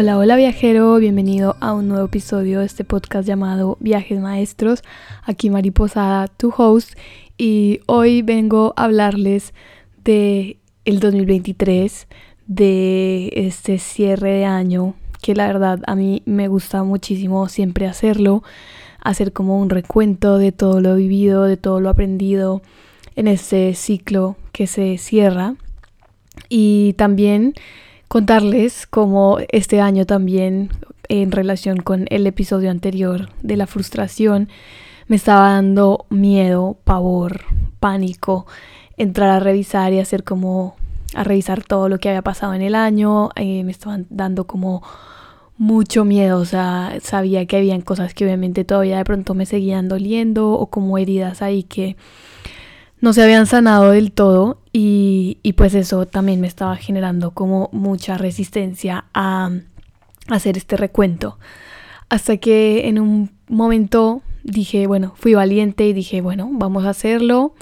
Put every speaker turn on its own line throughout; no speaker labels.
Hola, hola viajero, bienvenido a un nuevo episodio de este podcast llamado Viajes Maestros. Aquí Mariposada, tu host, y hoy vengo a hablarles de el 2023, de este cierre de año, que la verdad a mí me gusta muchísimo siempre hacerlo, hacer como un recuento de todo lo vivido, de todo lo aprendido en este ciclo que se cierra. Y también contarles cómo este año también en relación con el episodio anterior de la frustración me estaba dando miedo, pavor, pánico, entrar a revisar y hacer como a revisar todo lo que había pasado en el año, eh, me estaban dando como mucho miedo, o sea, sabía que habían cosas que obviamente todavía de pronto me seguían doliendo o como heridas ahí que no se habían sanado del todo y, pues eso también me estaba generando como mucha resistencia a hacer este recuento. Hasta que en un momento dije, bueno, fui valiente y dije, bueno, vamos a hacerlo.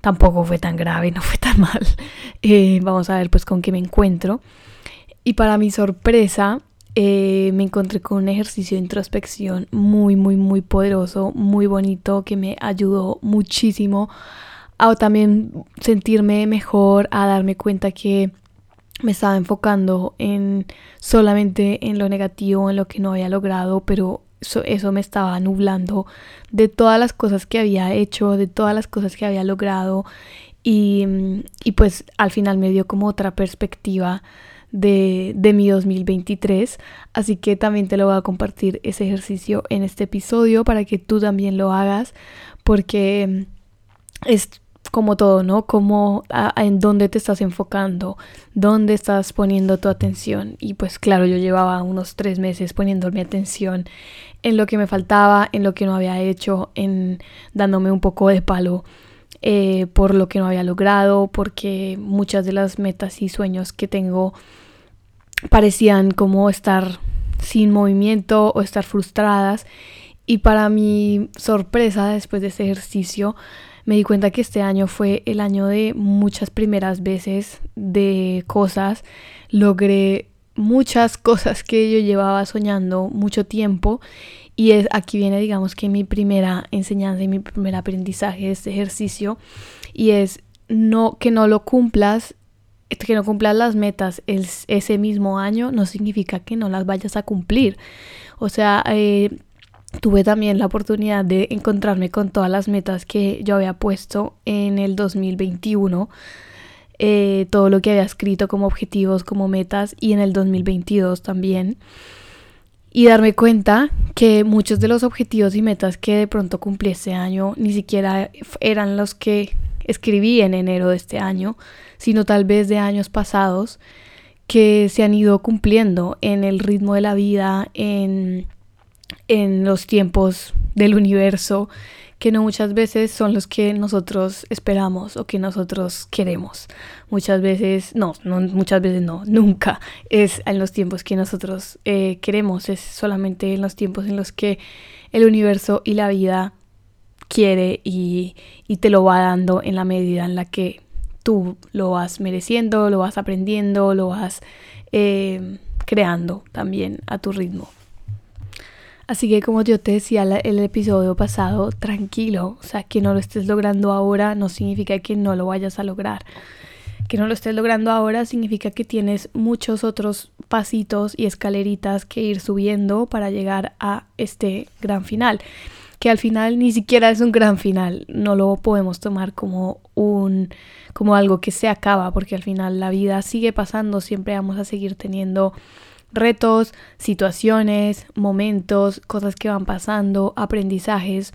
Tampoco fue tan grave, no fue tan mal. Eh, vamos a ver pues con qué me encuentro. Y para mi sorpresa, eh, me encontré con un ejercicio de introspección muy, muy, muy poderoso, muy bonito, que me ayudó muchísimo a también sentirme mejor, a darme cuenta que me estaba enfocando en solamente en lo negativo, en lo que no había logrado, pero eso, me estaba nublando de todas las cosas que había hecho, de todas las cosas que había logrado y, y pues al final me dio como otra perspectiva de, de, mi 2023. Así que también te lo voy a compartir ese ejercicio en este episodio para que tú también lo hagas porque es como todo, ¿no? Como en dónde te estás enfocando, dónde estás poniendo tu atención. Y pues claro, yo llevaba unos tres meses poniendo mi atención en lo que me faltaba, en lo que no había hecho, en dándome un poco de palo eh, por lo que no había logrado, porque muchas de las metas y sueños que tengo parecían como estar sin movimiento o estar frustradas. Y para mi sorpresa, después de ese ejercicio, me di cuenta que este año fue el año de muchas primeras veces de cosas. Logré muchas cosas que yo llevaba soñando mucho tiempo. Y es aquí viene digamos que mi primera enseñanza y mi primer aprendizaje de este ejercicio. Y es no que no lo cumplas que no cumplas las metas ese mismo año no significa que no las vayas a cumplir. O sea eh, tuve también la oportunidad de encontrarme con todas las metas que yo había puesto en el 2021, eh, todo lo que había escrito como objetivos, como metas y en el 2022 también. Y darme cuenta que muchos de los objetivos y metas que de pronto cumplí este año ni siquiera eran los que escribí en enero de este año, sino tal vez de años pasados que se han ido cumpliendo en el ritmo de la vida, en en los tiempos del universo que no muchas veces son los que nosotros esperamos o que nosotros queremos. Muchas veces, no, no muchas veces no, nunca es en los tiempos que nosotros eh, queremos, es solamente en los tiempos en los que el universo y la vida quiere y, te lo va dando en la medida en la que tú lo vas mereciendo, lo vas aprendiendo, lo vas eh, creando también a tu ritmo. Así que como yo te decía el episodio pasado, tranquilo, o sea, que no lo estés logrando ahora no significa que no lo vayas a lograr. Que no lo estés logrando ahora significa que tienes muchos otros pasitos y escaleritas que ir subiendo para llegar a este gran final. Que al final ni siquiera es un gran final, no lo podemos tomar como un como algo que se acaba, porque al final la vida sigue pasando, siempre vamos a seguir teniendo retos, situaciones, momentos, cosas que van pasando, aprendizajes.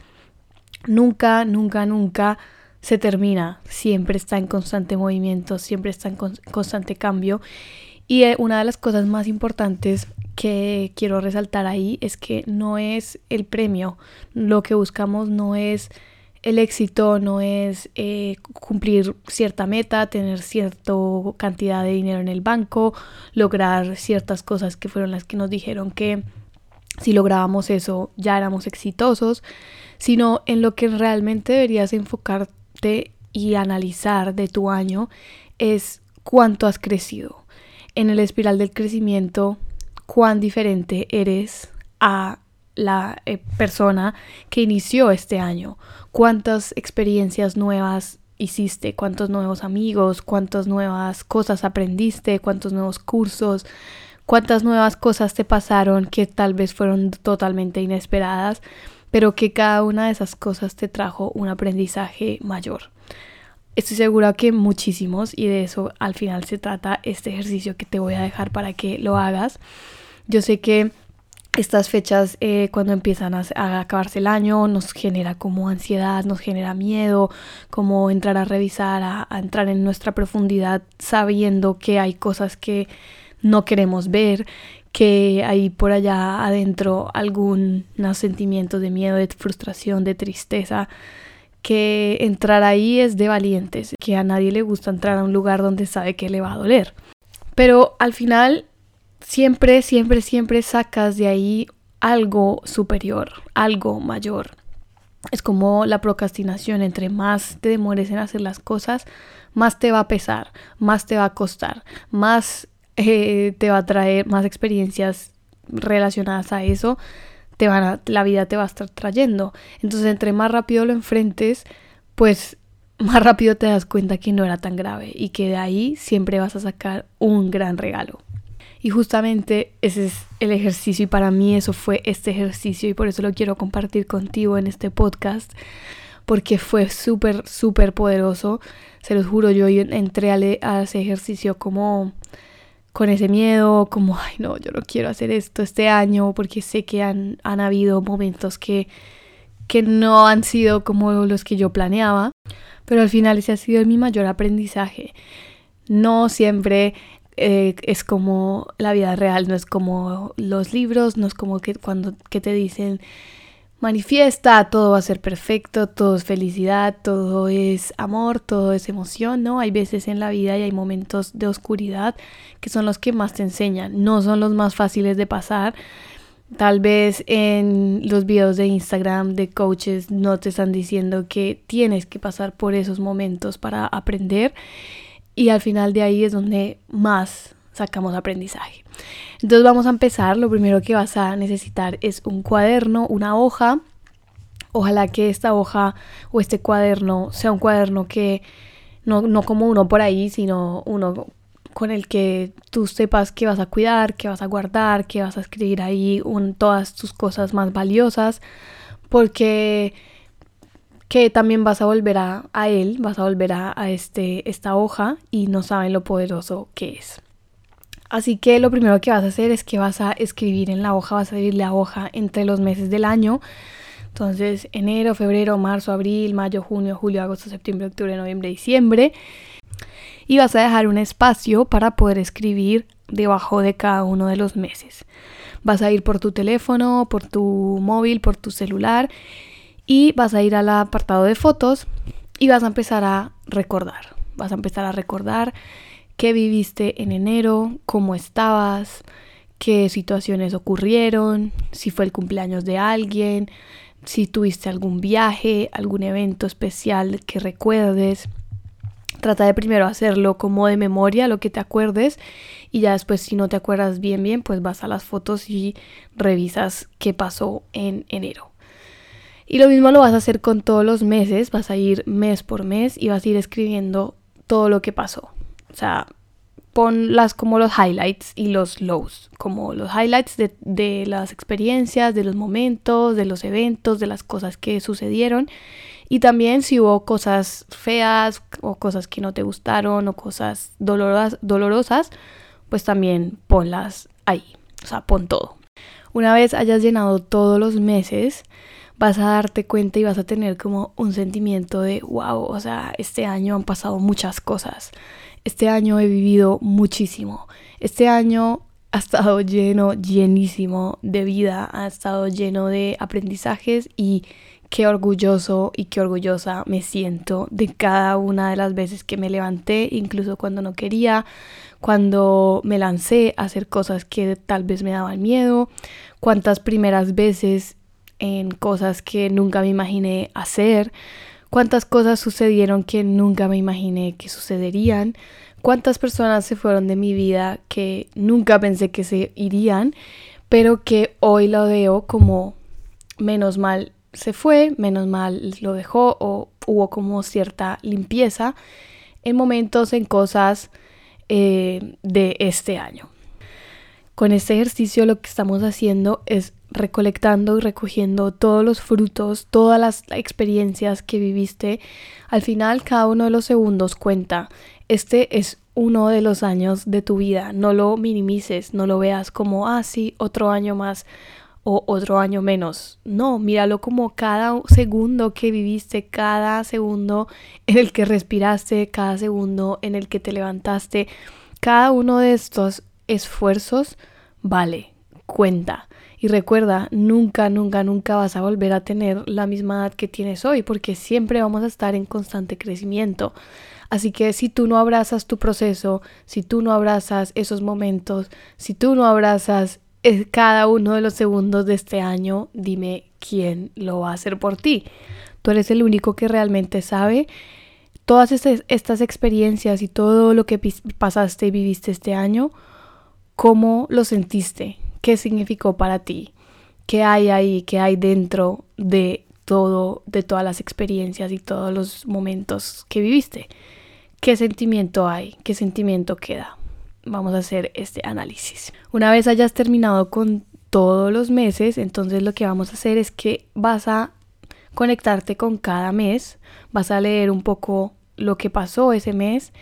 Nunca, nunca, nunca se termina. Siempre está en constante movimiento, siempre está en constante cambio. Y eh, una de las cosas más importantes que quiero resaltar ahí es que no es el premio. Lo que buscamos no es el éxito no es eh, cumplir cierta meta, tener cierta cantidad de dinero en el banco, lograr ciertas cosas que fueron las que nos dijeron que si lográbamos eso ya éramos exitosos, sino en lo que realmente deberías enfocarte y analizar de tu año es cuánto has crecido. En el espiral del crecimiento, cuán diferente eres a la eh, persona que inició este año, cuántas experiencias nuevas hiciste, cuántos nuevos amigos, cuántas nuevas cosas aprendiste, cuántos nuevos cursos, cuántas nuevas cosas te pasaron que tal vez fueron totalmente inesperadas, pero que cada una de esas cosas te trajo un aprendizaje mayor. Estoy segura que muchísimos y de eso al final se trata este ejercicio que te voy a dejar para que lo hagas. Yo sé que estas fechas eh, cuando empiezan a, acabarse el año nos genera como ansiedad, nos genera miedo, como entrar a revisar, a, entrar en nuestra profundidad sabiendo que hay cosas que no queremos ver, que hay por allá adentro algún sentimiento de miedo, de frustración, de tristeza, que entrar ahí es de valientes, que a nadie le gusta entrar a un lugar donde sabe que le va a doler. Pero al final siempre, siempre, siempre sacas de ahí algo superior, algo mayor. Es como la procrastinación, entre más te demores en hacer las cosas, más te va a pesar, más te va a costar, más eh, te va a traer más experiencias relacionadas a eso, te van a, la vida te va a estar trayendo. Entonces, entre más rápido lo enfrentes, pues más rápido te das cuenta que no era tan grave y que de ahí siempre vas a sacar un gran regalo. Y justamente ese es el ejercicio y para mí eso fue este ejercicio y por eso lo quiero compartir contigo en este podcast porque fue súper, súper poderoso. Se los juro, yo entré a, ese ejercicio como con ese miedo, como, ay no, yo no quiero hacer esto este año porque sé que han, han habido momentos que, que no han sido como los que yo planeaba, pero al final ese ha sido mi mayor aprendizaje. No siempre eh, es como la vida real, no es como los libros, no es como que cuando que te dicen manifiesta, todo va a ser perfecto, todo es felicidad, todo es amor, todo es emoción, ¿no? Hay veces en la vida y hay momentos de oscuridad que son los que más te enseñan, no son los más fáciles de pasar. Tal vez en los videos de Instagram de coaches no te están diciendo que tienes que pasar por esos momentos para aprender y al final de ahí es donde más sacamos aprendizaje. Entonces vamos a empezar. Lo primero que vas a necesitar es un cuaderno, una hoja. Ojalá que esta hoja o este cuaderno sea un cuaderno que no, no como uno por ahí, sino uno con el que tú sepas que vas a cuidar, que vas a guardar, que vas a escribir ahí un, todas tus cosas más valiosas. Porque que también vas a volver a, él, vas a volver a, este, esta hoja y no saben lo poderoso que es. Así que lo primero que vas a hacer es que vas a escribir en la hoja, vas a escribir la hoja entre los meses del año. Entonces, enero, febrero, marzo, abril, mayo, junio, julio, agosto, septiembre, octubre, noviembre, diciembre. Y vas a dejar un espacio para poder escribir debajo de cada uno de los meses. Vas a ir por tu teléfono, por tu móvil, por tu celular y vas a ir al apartado de fotos y vas a empezar a recordar. Vas a empezar a recordar qué viviste en enero, cómo estabas, qué situaciones ocurrieron, si fue el cumpleaños de alguien, si tuviste algún viaje, algún evento especial que recuerdes. Trata de primero hacerlo como de memoria, lo que te acuerdes, y ya después si no te acuerdas bien bien, pues vas a las fotos y revisas qué pasó en enero. Y lo mismo lo vas a hacer con todos los meses, vas a ir mes por mes y vas a ir escribiendo todo lo que pasó. O sea, pon las como los highlights y los lows, como los highlights de, de las experiencias, de los momentos, de los eventos, de las cosas que sucedieron. Y también si hubo cosas feas o cosas que no te gustaron o cosas dolorosas, dolorosas pues también ponlas ahí. O sea, pon todo. Una vez hayas llenado todos los meses, vas a darte cuenta y vas a tener como un sentimiento de, wow, o sea, este año han pasado muchas cosas. Este año he vivido muchísimo. Este año ha estado lleno, llenísimo de vida, ha estado lleno de aprendizajes y qué orgulloso y qué orgullosa me siento de cada una de las veces que me levanté, incluso cuando no quería, cuando me lancé a hacer cosas que tal vez me daban miedo, cuántas primeras veces en cosas que nunca me imaginé hacer, cuántas cosas sucedieron que nunca me imaginé que sucederían, cuántas personas se fueron de mi vida que nunca pensé que se irían, pero que hoy lo veo como menos mal se fue, menos mal lo dejó o hubo como cierta limpieza en momentos, en cosas eh, de este año. Con este ejercicio lo que estamos haciendo es recolectando y recogiendo todos los frutos, todas las experiencias que viviste. Al final, cada uno de los segundos cuenta. Este es uno de los años de tu vida. No lo minimices, no lo veas como, ah, sí, otro año más o otro año menos. No, míralo como cada segundo que viviste, cada segundo en el que respiraste, cada segundo en el que te levantaste. Cada uno de estos esfuerzos vale, cuenta. Y recuerda, nunca, nunca, nunca vas a volver a tener la misma edad que tienes hoy, porque siempre vamos a estar en constante crecimiento. Así que si tú no abrazas tu proceso, si tú no abrazas esos momentos, si tú no abrazas cada uno de los segundos de este año, dime quién lo va a hacer por ti. Tú eres el único que realmente sabe todas estas experiencias y todo lo que pasaste y viviste este año, cómo lo sentiste, qué significó para ti, qué hay ahí, qué hay dentro de todo, de todas las experiencias y todos los momentos que viviste. ¿Qué sentimiento hay? ¿Qué sentimiento queda? vamos a hacer este análisis. Una vez hayas terminado con todos los meses, entonces lo que vamos a hacer es que vas a conectarte con cada mes, vas a leer un poco lo que pasó ese mes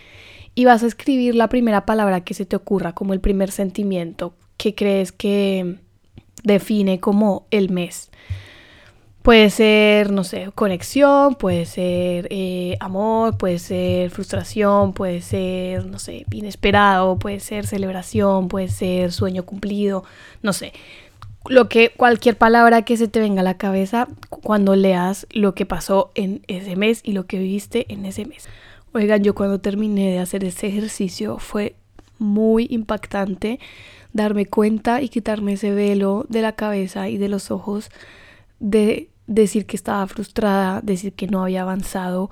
y vas a escribir la primera palabra que se te ocurra como el primer sentimiento que crees que define como el mes. Puede ser, no sé, conexión, puede ser eh, amor, puede ser frustración, puede ser, no sé, inesperado, puede ser celebración, puede ser sueño cumplido, no sé. Lo que, cualquier palabra que se te venga a la cabeza cuando leas lo que pasó en ese mes y lo que viviste en ese mes. Oigan, yo cuando terminé de hacer ese ejercicio fue muy impactante darme cuenta y quitarme ese velo de la cabeza y de los ojos de decir que estaba frustrada, decir que no había avanzado,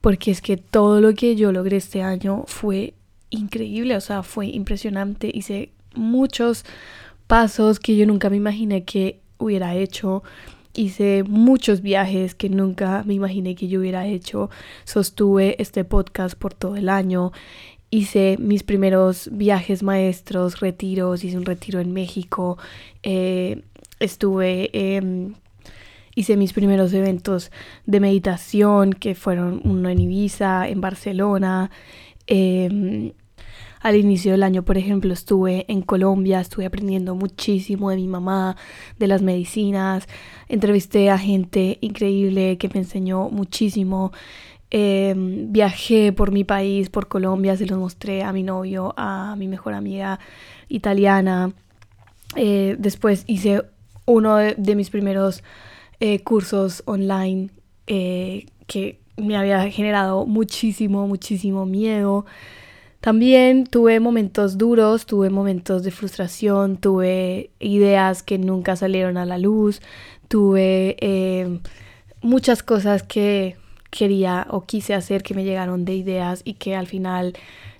porque es que todo lo que yo logré este año fue increíble, o sea, fue impresionante, hice muchos pasos que yo nunca me imaginé que hubiera hecho. Hice muchos viajes que nunca me imaginé que yo hubiera hecho. Sostuve este podcast por todo el año. Hice mis primeros viajes maestros, retiros. Hice un retiro en México. Eh, estuve eh, hice mis primeros eventos de meditación, que fueron uno en Ibiza, en Barcelona. Em, al inicio del año, por ejemplo, estuve en Colombia, estuve aprendiendo muchísimo de mi mamá, de las medicinas, entrevisté a gente increíble que me enseñó muchísimo. Em, viajé por mi país, por Colombia, se los mostré a mi novio, a mi mejor amiga italiana. Eh, después hice uno de mis primeros eh, cursos online eh, que me había generado muchísimo, muchísimo miedo. También tuve momentos duros, tuve momentos de frustración, tuve ideas que nunca salieron a la luz, tuve muchas cosas que quería o quise hacer que me llegaron de ideas y que al final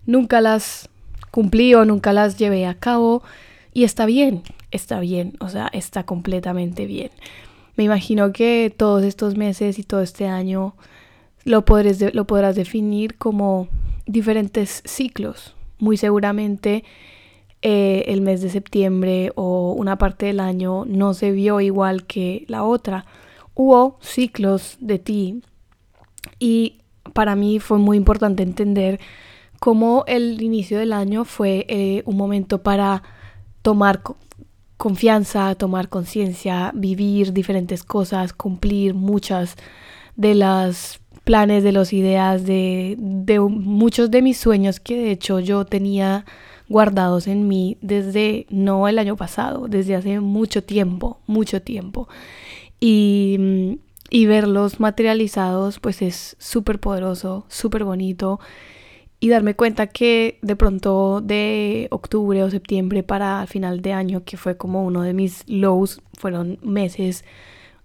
nunca las cumplí o nunca las llevé a cabo. Y está bien, está bien, o sea, está completamente bien. Me imagino que todos estos meses y todo este año lo, lo podrás definir como diferentes ciclos. Muy seguramente eh, el mes de septiembre o una parte del año no se vio igual que la otra. Hubo ciclos de ti y para mí fue muy importante entender cómo el inicio del año fue eh, un momento para tomar confianza, tomar conciencia, vivir diferentes cosas, cumplir muchas de las planes, de las ideas, de, de muchos de mis sueños que de hecho yo tenía guardados en mí desde, no el año pasado, desde hace mucho tiempo, mucho tiempo. Y, y verlos materializados pues es súper poderoso, súper bonito y darme cuenta que de pronto de octubre o septiembre para final de año, que fue como uno de mis lows, fueron meses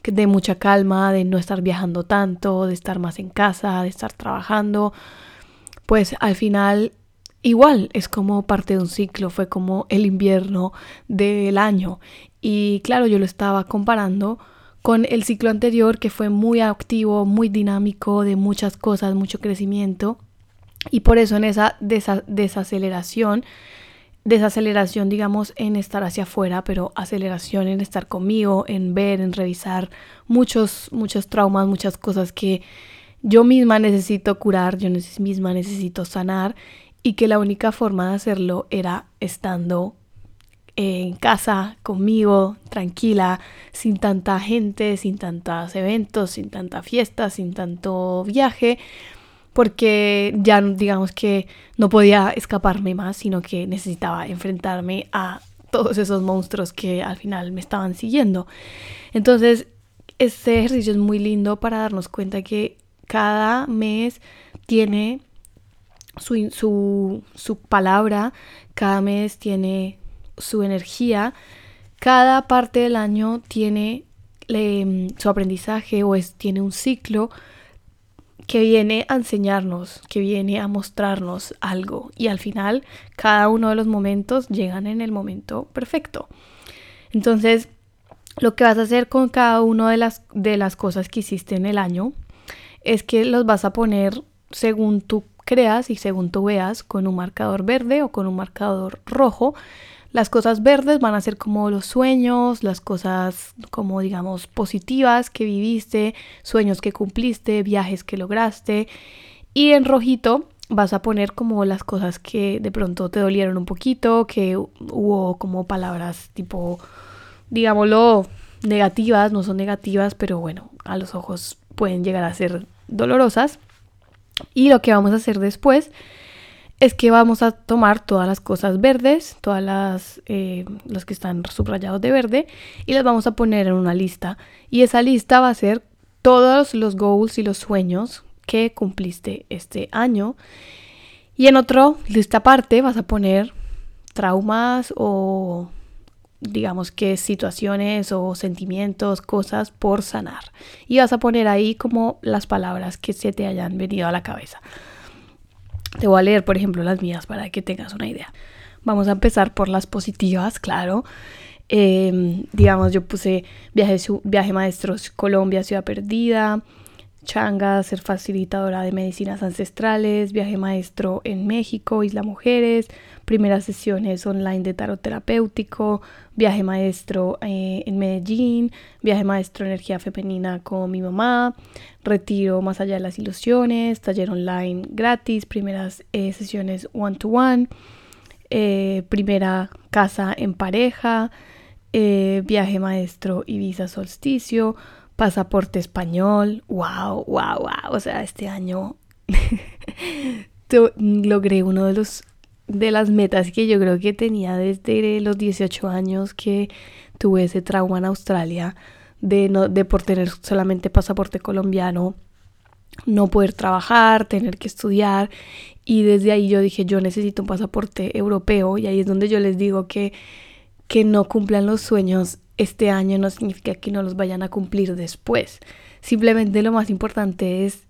de mucha calma, de no estar viajando tanto, de estar más en casa, de estar trabajando, pues al final igual es como parte de un ciclo, fue como el invierno del año. Y claro, yo lo estaba comparando con el ciclo anterior que fue muy activo, muy dinámico, de muchas cosas, mucho crecimiento. Y por eso en esa desaceleración, desaceleración digamos en estar hacia afuera, pero aceleración en estar conmigo, en ver, en revisar muchos, muchos traumas, muchas cosas que yo misma necesito curar, yo misma necesito sanar y que la única forma de hacerlo era estando en casa conmigo, tranquila, sin tanta gente, sin tantos eventos, sin tanta fiesta, sin tanto viaje, porque ya digamos que no podía escaparme más, sino que necesitaba enfrentarme a todos esos monstruos que al final me estaban siguiendo. Entonces, este ejercicio es muy lindo para darnos cuenta que cada mes tiene su, su, su palabra, cada mes tiene su energía, cada parte del año tiene su aprendizaje o es, tiene un ciclo que viene a enseñarnos, que viene a mostrarnos algo y al final cada uno de los momentos llegan en el momento perfecto. Entonces, lo que vas a hacer con cada una de las, de las cosas que hiciste en el año es que los vas a poner según tú creas y según tú veas con un marcador verde o con un marcador rojo las cosas verdes van a ser como los sueños, las cosas como digamos positivas que viviste, sueños que cumpliste, viajes que lograste. Y en rojito vas a poner como las cosas que de pronto te dolieron un poquito, que hubo como palabras tipo, digámoslo, negativas, no son negativas, pero bueno, a los ojos pueden llegar a ser dolorosas. Y lo que vamos a hacer después es que vamos a tomar todas las cosas verdes, todas las eh, los que están subrayados de verde y las vamos a poner en una lista. Y esa lista va a ser todos los goals y los sueños que cumpliste este año. Y en otro lista aparte vas a poner traumas o digamos que situaciones o sentimientos, cosas por sanar. Y vas a poner ahí como las palabras que se te hayan venido a la cabeza. Te voy a leer, por ejemplo, las mías para que tengas una idea. Vamos a empezar por las positivas, claro. Em, digamos, yo puse viaje, viaje maestros Colombia, Ciudad Perdida, Changa, ser facilitadora de medicinas ancestrales, viaje maestro en México, Isla Mujeres, primeras sesiones online de tarot terapéutico, viaje maestro eh, en Medellín, viaje maestro energía femenina con mi mamá, retiro más allá de las ilusiones, taller online gratis, primeras eh, sesiones one to one, eh, primera casa en pareja, viaje maestro Ibiza solsticio, pasaporte español, wow, wow, wow, o sea, este año logré uno de los de las metas que yo creo que tenía desde los 18 años que tuve ese trauma en Australia de no de por tener solamente pasaporte colombiano no poder trabajar, tener que estudiar. Y desde ahí yo dije yo necesito un pasaporte europeo. Y ahí es donde yo les digo que que no cumplan los sueños este año no significa que no los vayan a cumplir después. Simplemente lo más importante es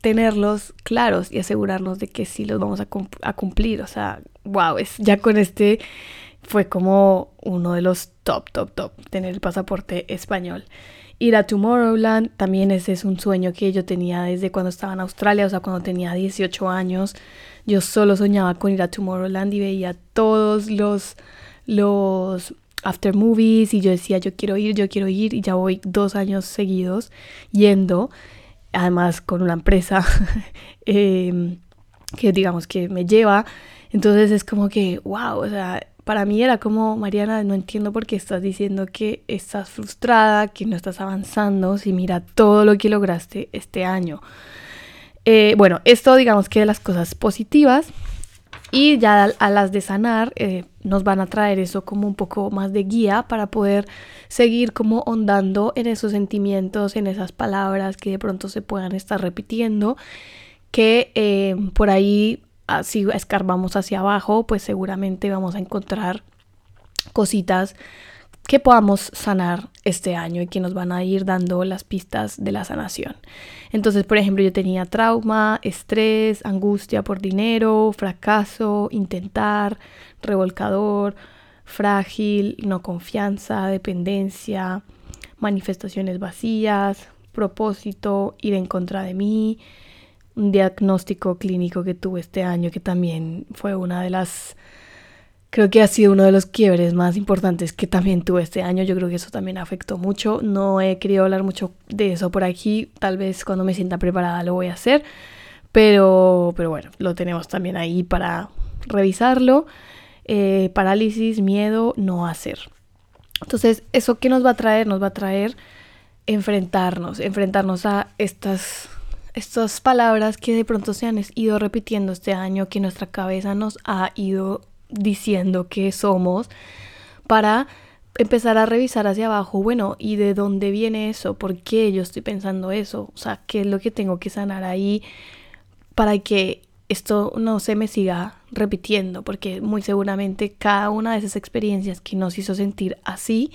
tenerlos claros y asegurarnos de que sí los vamos a, cumplir. O sea, wow, es, ya con este fue como uno de los top, top, top, tener el pasaporte español. Ir a Tomorrowland, también ese es un sueño que yo tenía desde cuando estaba en Australia, o sea, cuando tenía 18 años. Yo solo soñaba con ir a Tomorrowland y veía todos los, los after movies y yo decía yo quiero ir, yo quiero ir y ya voy dos años seguidos yendo, además con una empresa em, que digamos que me lleva, entonces es como que, wow, o sea, para mí era como, Mariana, no entiendo por qué estás diciendo que estás frustrada, que no estás avanzando, si mira todo lo que lograste este año. Eh, bueno, esto digamos que de las cosas positivas. Y ya a las de sanar eh, nos van a traer eso como un poco más de guía para poder seguir como ondando en esos sentimientos, en esas palabras que de pronto se puedan estar repitiendo, que eh, por ahí ah, si escarbamos hacia abajo, pues seguramente vamos a encontrar cositas que podamos sanar este año y que nos van a ir dando las pistas de la sanación. Entonces, por ejemplo, yo tenía trauma, estrés, angustia por dinero, fracaso, intentar, revolcador, frágil, no confianza, dependencia, manifestaciones vacías, propósito, ir en contra de mí, un diagnóstico clínico que tuve este año que también fue una de las creo que ha sido uno de los quiebres más importantes que también tuve este año. Yo creo que eso también afectó mucho. No he querido hablar mucho de eso por aquí. Tal vez cuando me sienta preparada lo voy a hacer. Pero, pero bueno, lo tenemos también ahí para revisarlo. Eh, parálisis, miedo, no hacer. Entonces, ¿eso qué nos va a traer? Nos va a traer enfrentarnos, enfrentarnos a estas, estas palabras que de pronto se han ido repitiendo este año, que nuestra cabeza nos ha ido diciendo que somos, para empezar a revisar hacia abajo, bueno, ¿y de dónde viene eso? ¿Por qué yo estoy pensando eso? O sea, ¿qué es lo que tengo que sanar ahí para que esto no se me siga repitiendo? Porque muy seguramente cada una de esas experiencias que nos hizo sentir así,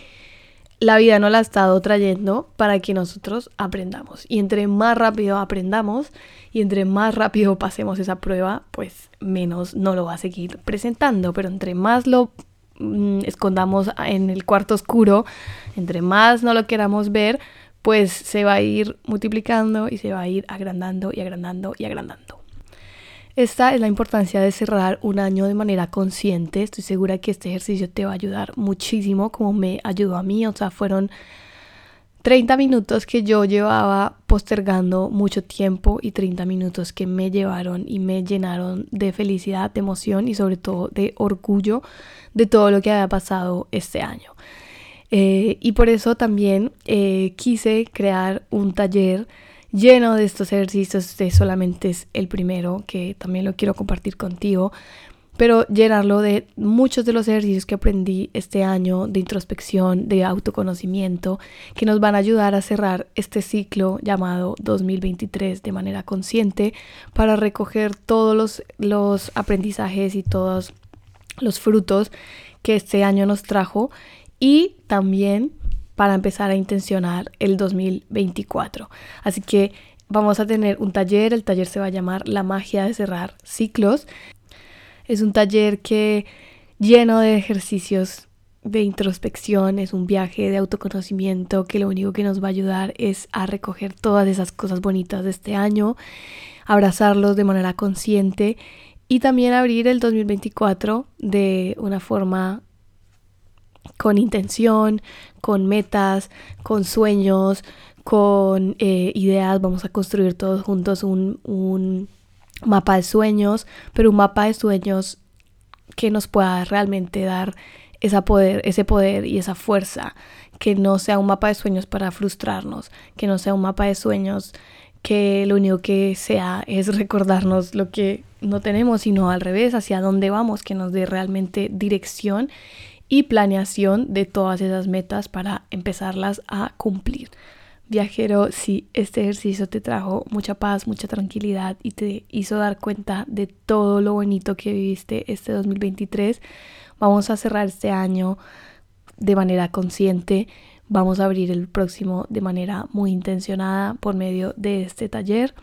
la vida nos la ha estado trayendo para que nosotros aprendamos. Y entre más rápido aprendamos y entre más rápido pasemos esa prueba, pues menos no lo va a seguir presentando. Pero entre más lo mm, escondamos en el cuarto oscuro, entre más no lo queramos ver, pues se va a ir multiplicando y se va a ir agrandando y agrandando y agrandando. Esta es la importancia de cerrar un año de manera consciente. Estoy segura que este ejercicio te va a ayudar muchísimo, como me ayudó a mí. O sea, fueron 30 minutos que yo llevaba postergando mucho tiempo y 30 minutos que me llevaron y me llenaron de felicidad, de emoción y sobre todo de orgullo de todo lo que había pasado este año. Eh, y por eso también eh, quise crear un taller lleno de estos ejercicios. Este solamente es el primero que también lo quiero compartir contigo, pero llenarlo de muchos de los ejercicios que aprendí este año de introspección, de autoconocimiento, que nos van a ayudar a cerrar este ciclo llamado 2023 de manera consciente para recoger todos los, los aprendizajes y todos los frutos que este año nos trajo y también para empezar a intencionar el 2024. Así que vamos a tener un taller, el taller se va a llamar La magia de cerrar ciclos. Es un taller que lleno de ejercicios de introspección, es un viaje de autoconocimiento que lo único que nos va a ayudar es a recoger todas esas cosas bonitas de este año, abrazarlos de manera consciente y también abrir el 2024 de una forma con intención, con metas, con sueños, con eh, ideas. Vamos a construir todos juntos un, un mapa de sueños, pero un mapa de sueños que nos pueda realmente dar esa poder, ese poder y esa fuerza, que no sea un mapa de sueños para frustrarnos, que no sea un mapa de sueños que lo único que sea es recordarnos lo que no tenemos, sino al revés, hacia dónde vamos, que nos dé realmente dirección y planeación de todas esas metas para empezarlas a cumplir. Viajero, si este ejercicio te trajo mucha paz, mucha tranquilidad y te hizo dar cuenta de todo lo bonito que viviste este 2023, vamos a cerrar este año de manera consciente. Vamos a abrir el próximo de manera muy intencionada por medio de este taller.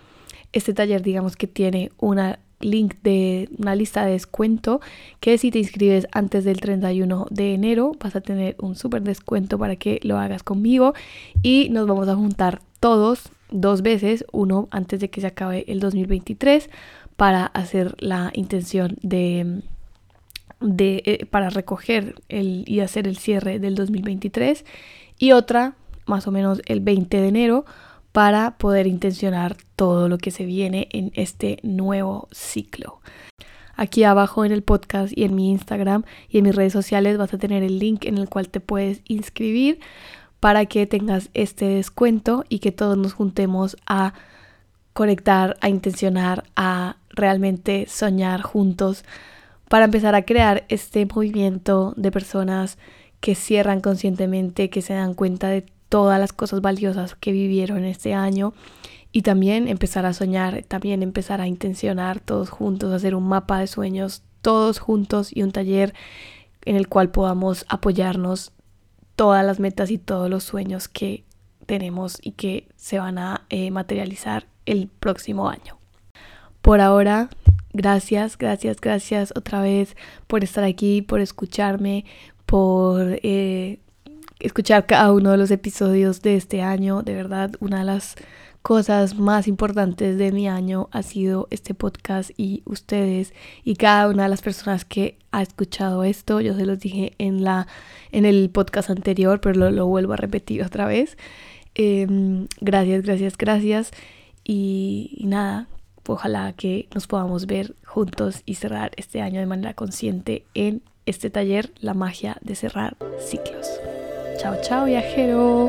Este taller digamos que tiene una link de una lista de descuento que si te inscribes antes del 31 de enero vas a tener un súper descuento para que lo hagas conmigo. Y nos vamos a juntar todos dos veces, uno antes de que se acabe el 2023 para hacer la intención de, de eh, para recoger el, y hacer el cierre del 2023 y otra más o menos el 20 de enero para poder intencionar todo lo que se viene en este nuevo ciclo. Aquí abajo en el podcast y en mi Instagram y en mis redes sociales vas a tener el link en el cual te puedes inscribir para que tengas este descuento y que todos nos juntemos a conectar, a intencionar, a realmente soñar juntos para empezar a crear este movimiento de personas que cierran conscientemente, que se dan cuenta de todas las cosas valiosas que vivieron este año y también empezar a soñar, también empezar a intencionar todos juntos, hacer un mapa de sueños todos juntos y un taller en el cual podamos apoyarnos todas las metas y todos los sueños que tenemos y que se van a eh, materializar el próximo año. Por ahora, gracias, gracias, gracias otra vez por estar aquí, por escucharme, por eh, escuchar cada uno de los episodios de este año. De verdad, una de las cosas más importantes de mi año ha sido este podcast y ustedes y cada una de las personas que ha escuchado esto. Yo se los dije en, la, en el podcast anterior, pero lo, vuelvo a repetir otra vez. Em, gracias, gracias, gracias. Y, y nada, ojalá que nos podamos ver juntos y cerrar este año de manera consciente en este taller, la magia de cerrar ciclos. Chao, chao, viajero.